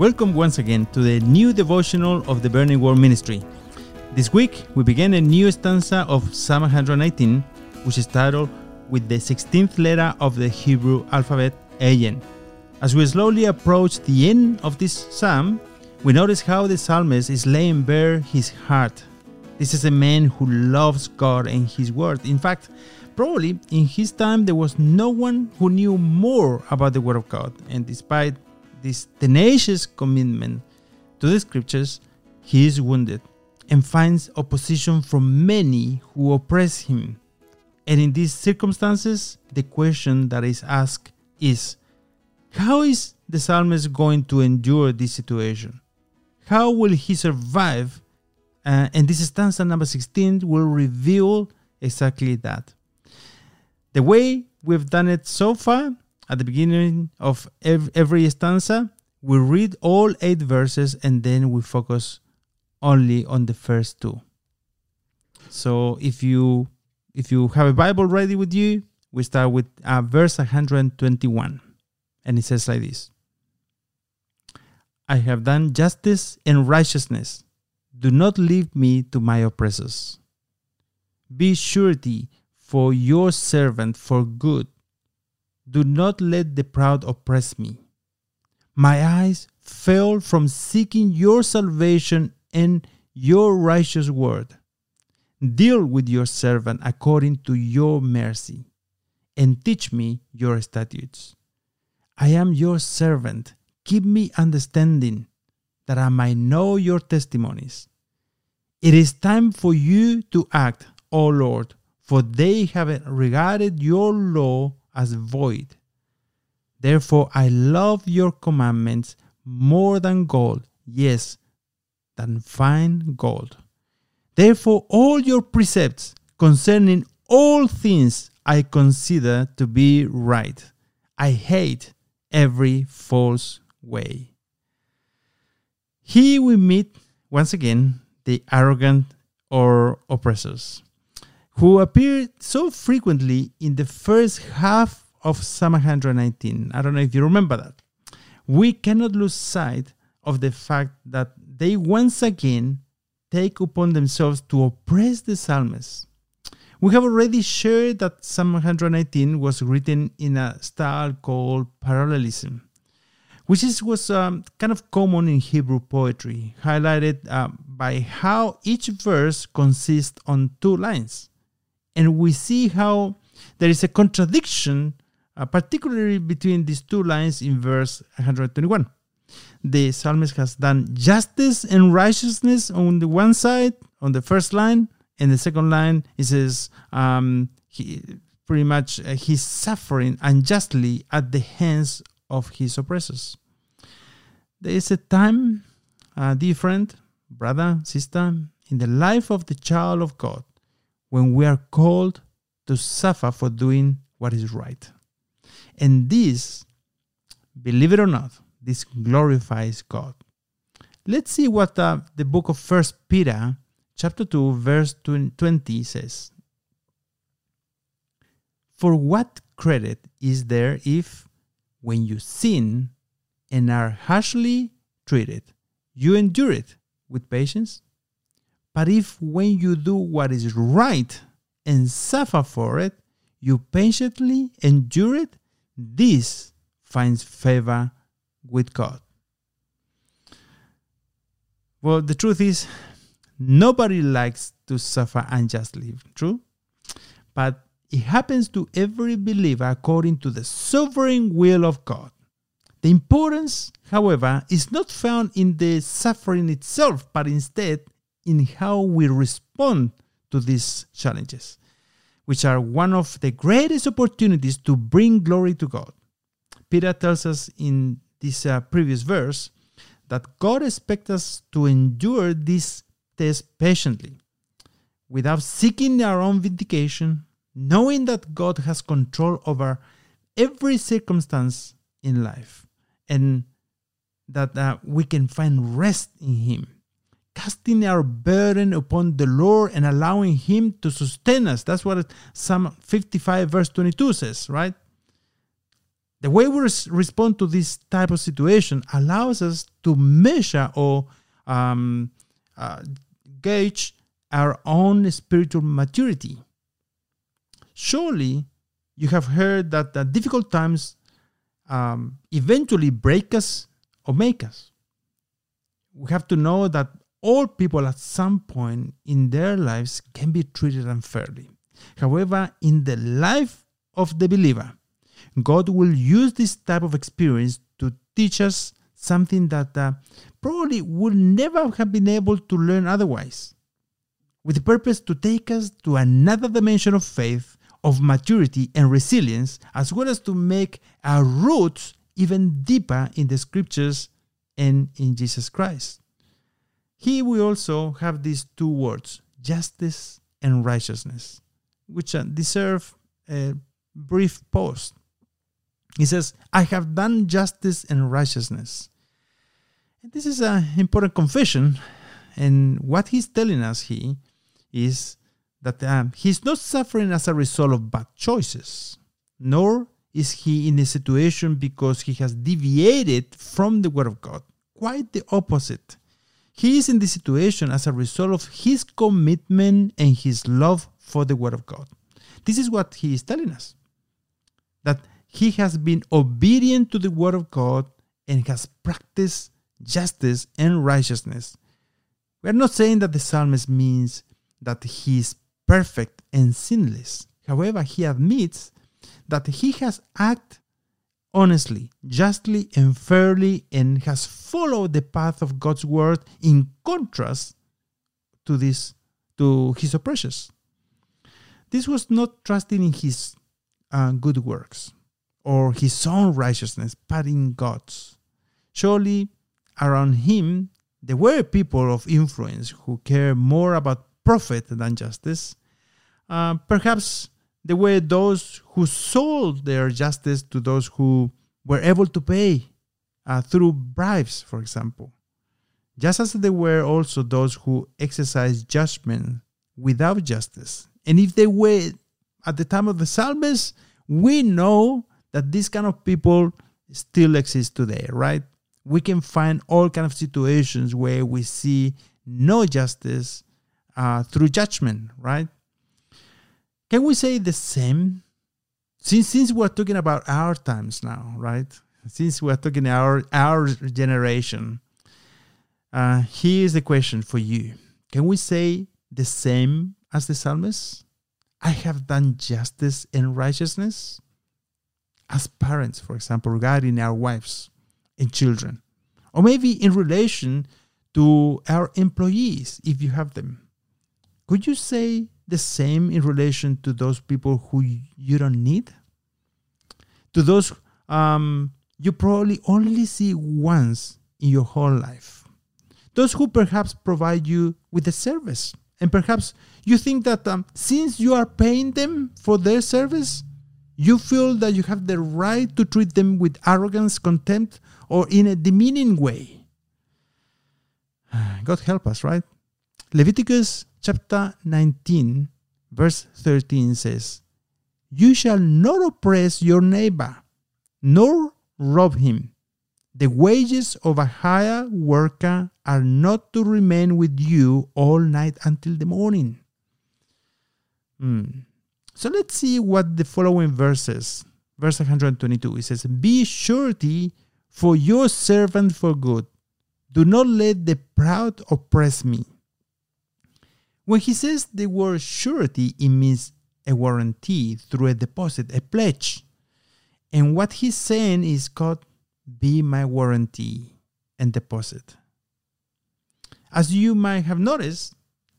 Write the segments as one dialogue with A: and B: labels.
A: Welcome once again to the new devotional of the Burning Word Ministry. This week we begin a new stanza of Psalm 119, which is titled with the 16th letter of the Hebrew alphabet, Ayin. As we slowly approach the end of this psalm, we notice how the psalmist is laying bare his heart. This is a man who loves God and his word. In fact, probably in his time there was no one who knew more about the word of God, and despite this tenacious commitment to the scriptures, he is wounded and finds opposition from many who oppress him. And in these circumstances, the question that is asked is how is the psalmist going to endure this situation? How will he survive? Uh, and this stanza number 16 will reveal exactly that. The way we've done it so far at the beginning of every stanza, we read all eight verses and then we focus only on the first two. So if you if you have a Bible ready with you, we start with uh, verse 121. And it says like this I have done justice and righteousness. Do not leave me to my oppressors. Be surety for your servant for good do not let the proud oppress me. My eyes fell from seeking your salvation and your righteous word. Deal with your servant according to your mercy, and teach me your statutes. I am your servant. Give me understanding, that I might know your testimonies. It is time for you to act, O Lord, for they have regarded your law as void. Therefore, I love your commandments more than gold, yes, than fine gold. Therefore, all your precepts concerning all things I consider to be right. I hate every false way. Here we meet once again the arrogant or oppressors who appear so frequently in the first half of Psalm 119. I don't know if you remember that. We cannot lose sight of the fact that they once again take upon themselves to oppress the psalmist. We have already shared that Psalm 119 was written in a style called parallelism, which is, was um, kind of common in Hebrew poetry, highlighted uh, by how each verse consists on two lines and we see how there is a contradiction, uh, particularly between these two lines in verse 121. The psalmist has done justice and righteousness on the one side, on the first line, and the second line he says um, he pretty much uh, he's suffering unjustly at the hands of his oppressors. There is a time uh, friend, brother, sister, in the life of the child of God when we are called to suffer for doing what is right. And this, believe it or not, this glorifies God. Let's see what uh, the book of First Peter, chapter 2, verse 20 says. For what credit is there if, when you sin and are harshly treated, you endure it with patience? But if when you do what is right and suffer for it, you patiently endure it, this finds favor with God. Well, the truth is, nobody likes to suffer unjustly, true? But it happens to every believer according to the sovereign will of God. The importance, however, is not found in the suffering itself, but instead in how we respond to these challenges, which are one of the greatest opportunities to bring glory to God. Peter tells us in this uh, previous verse that God expects us to endure this test patiently without seeking our own vindication, knowing that God has control over every circumstance in life and that uh, we can find rest in Him casting our burden upon the Lord and allowing Him to sustain us. That's what Psalm 55, verse 22 says, right? The way we res- respond to this type of situation allows us to measure or um, uh, gauge our own spiritual maturity. Surely, you have heard that the difficult times um, eventually break us or make us. We have to know that all people at some point in their lives can be treated unfairly. However, in the life of the believer, God will use this type of experience to teach us something that uh, probably would never have been able to learn otherwise, with the purpose to take us to another dimension of faith, of maturity, and resilience, as well as to make our roots even deeper in the scriptures and in Jesus Christ. Here we also have these two words, justice and righteousness, which uh, deserve a brief pause. He says, I have done justice and righteousness. And this is an important confession. And what he's telling us here is that um, he's not suffering as a result of bad choices, nor is he in a situation because he has deviated from the Word of God. Quite the opposite. He is in this situation as a result of his commitment and his love for the Word of God. This is what he is telling us that he has been obedient to the Word of God and has practiced justice and righteousness. We are not saying that the psalmist means that he is perfect and sinless. However, he admits that he has acted honestly, justly, and fairly, and has followed the path of God's word in contrast to this to his oppressors. This was not trusting in his uh, good works or his own righteousness, but in God's. Surely, around him, there were people of influence who care more about profit than justice. Uh, perhaps there were those who sold their justice to those who were able to pay uh, through bribes, for example. Just as there were also those who exercised judgment without justice. And if they were at the time of the psalmist, we know that this kind of people still exist today, right? We can find all kind of situations where we see no justice uh, through judgment, right? Can we say the same? Since since we're talking about our times now, right? Since we're talking our our generation, uh, here's the question for you: Can we say the same as the psalmist? I have done justice and righteousness as parents, for example, regarding our wives and children, or maybe in relation to our employees if you have them. Could you say the same in relation to those people who you don't need? To those um, you probably only see once in your whole life. Those who perhaps provide you with a service. And perhaps you think that um, since you are paying them for their service, you feel that you have the right to treat them with arrogance, contempt, or in a demeaning way. God help us, right? Leviticus chapter 19, verse 13 says, You shall not oppress your neighbor, nor rob him. The wages of a hired worker are not to remain with you all night until the morning. Hmm. So let's see what the following verses, verse 122, it says, Be surety for your servant for good. Do not let the proud oppress me. When he says the word surety, it means a warranty through a deposit, a pledge. And what he's saying is, God, be my warranty and deposit. As you might have noticed,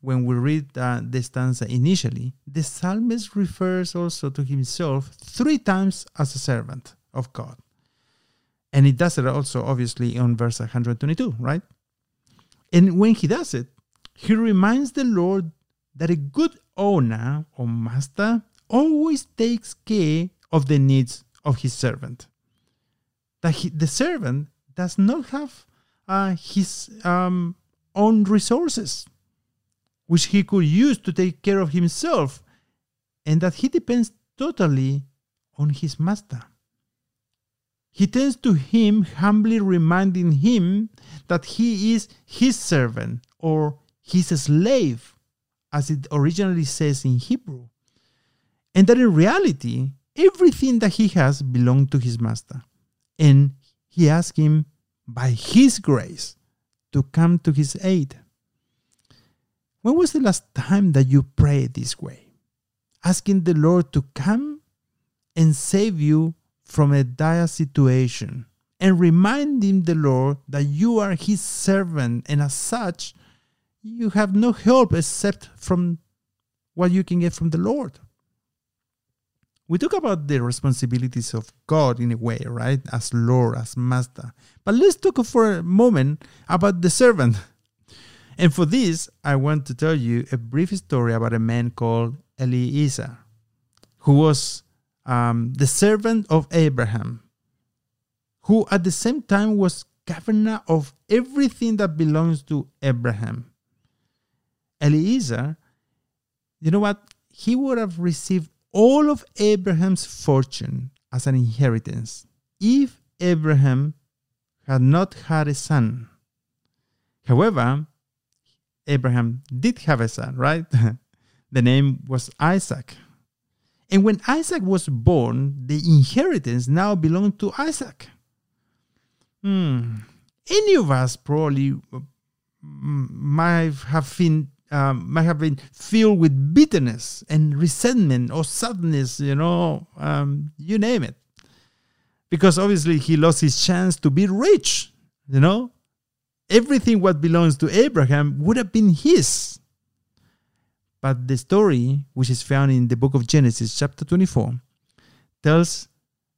A: when we read uh, the stanza initially, the psalmist refers also to himself three times as a servant of God. And he does it also, obviously, on verse 122, right? And when he does it, he reminds the Lord that a good owner or master always takes care of the needs of his servant. That he, the servant does not have uh, his um, own resources, which he could use to take care of himself, and that he depends totally on his master. he turns to him, humbly reminding him that he is his servant or his slave, as it originally says in Hebrew. And that in reality, everything that he has belonged to his master. And he asks him, by his grace, to come to his aid. When was the last time that you prayed this way? Asking the Lord to come and save you from a dire situation and reminding the Lord that you are his servant and as such, you have no help except from what you can get from the Lord. We talk about the responsibilities of God in a way, right? As Lord, as Master. But let's talk for a moment about the servant. And for this, I want to tell you a brief story about a man called Eliezer, who was um, the servant of Abraham, who at the same time was governor of everything that belongs to Abraham. Eliezer, you know what? He would have received all of Abraham's fortune as an inheritance if Abraham had not had a son. However, Abraham did have a son, right? the name was Isaac. And when Isaac was born, the inheritance now belonged to Isaac. Hmm. Any of us probably uh, might have been um, might have been filled with bitterness and resentment or sadness, you know, um, you name it. Because obviously he lost his chance to be rich, you know. Everything what belongs to Abraham would have been his. But the story, which is found in the book of Genesis, chapter 24, tells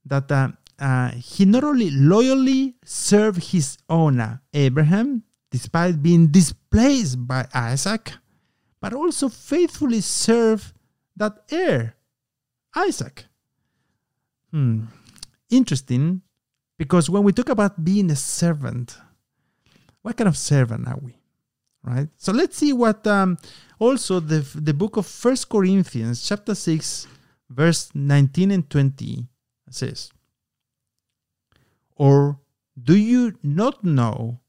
A: that uh, uh, he not only loyally served his owner, Abraham, despite being displaced by Isaac, but also faithfully serve that heir, Isaac. Hmm. Interesting, because when we talk about being a servant, what kind of servant are we? Right? So let's see what um, also the, the book of First Corinthians, chapter 6, verse 19 and 20 says, Or do you not know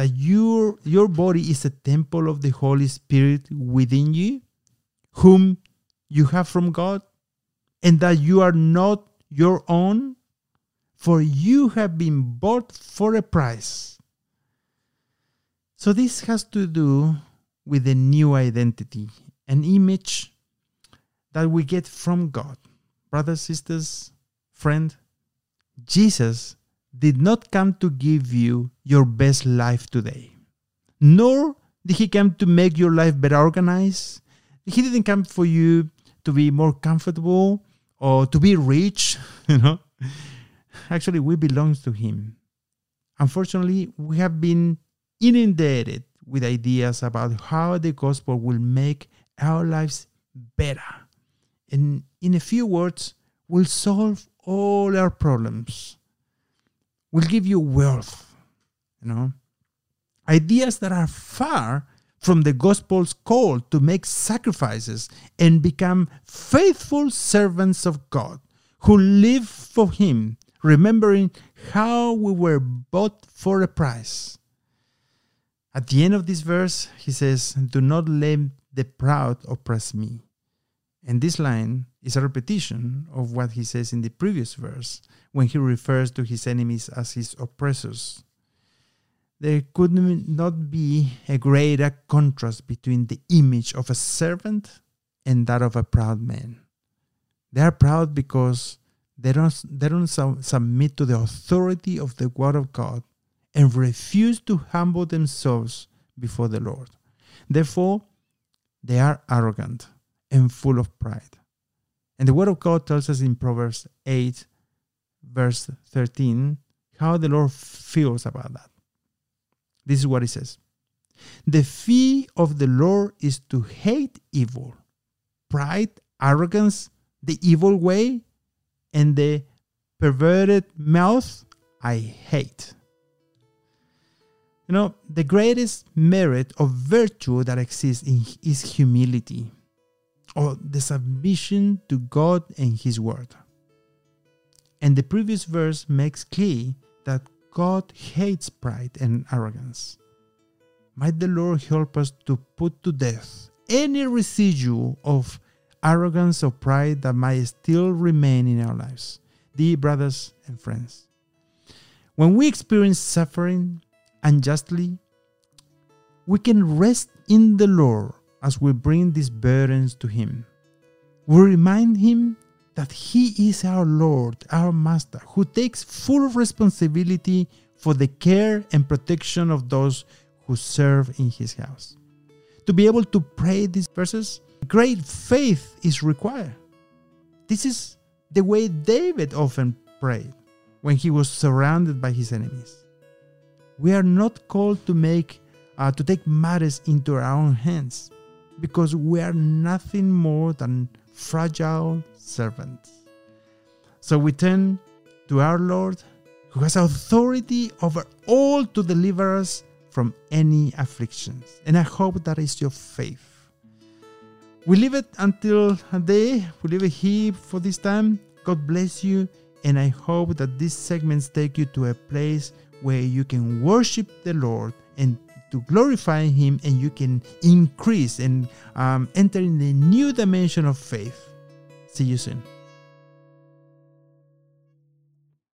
A: that your, your body is a temple of the Holy Spirit within you, whom you have from God, and that you are not your own? For you have been bought for a price. So this has to do with a new identity, an image that we get from God. Brothers, sisters, friend, Jesus did not come to give you your best life today, nor did he come to make your life better organized. He didn't come for you to be more comfortable or to be rich, you know. Actually, we belong to him. Unfortunately, we have been inundated with ideas about how the gospel will make our lives better. And in a few words, will solve all our problems. Will give you wealth, you know. Ideas that are far from the gospel's call to make sacrifices and become faithful servants of God who live for Him, remembering how we were bought for a price. At the end of this verse, he says, Do not let the proud oppress me. And this line is a repetition of what he says in the previous verse when he refers to his enemies as his oppressors. There could not be a greater contrast between the image of a servant and that of a proud man. They are proud because they don't, they don't submit to the authority of the Word of God and refuse to humble themselves before the Lord. Therefore, they are arrogant and full of pride. And the Word of God tells us in Proverbs 8, verse 13, how the Lord feels about that. This is what He says The fee of the Lord is to hate evil, pride, arrogance, the evil way, and the perverted mouth I hate. You know, the greatest merit of virtue that exists in, is humility or the submission to God and His Word. And the previous verse makes clear that God hates pride and arrogance. Might the Lord help us to put to death any residue of arrogance or pride that might still remain in our lives. Dear brothers and friends, when we experience suffering unjustly, we can rest in the Lord as we bring these burdens to Him. We remind Him that He is our Lord, our Master, who takes full responsibility for the care and protection of those who serve in His house. To be able to pray these verses, great faith is required. This is the way David often prayed when he was surrounded by his enemies. We are not called to make uh, to take matters into our own hands because we are nothing more than fragile servants. So we turn to our Lord who has authority over all to deliver us from any afflictions. And I hope that is your faith. We leave it until a day. We leave it here for this time. God bless you. And I hope that these segments take you to a place where you can worship the Lord and to glorify Him, and you can increase and um, enter in the new dimension of faith. See you soon.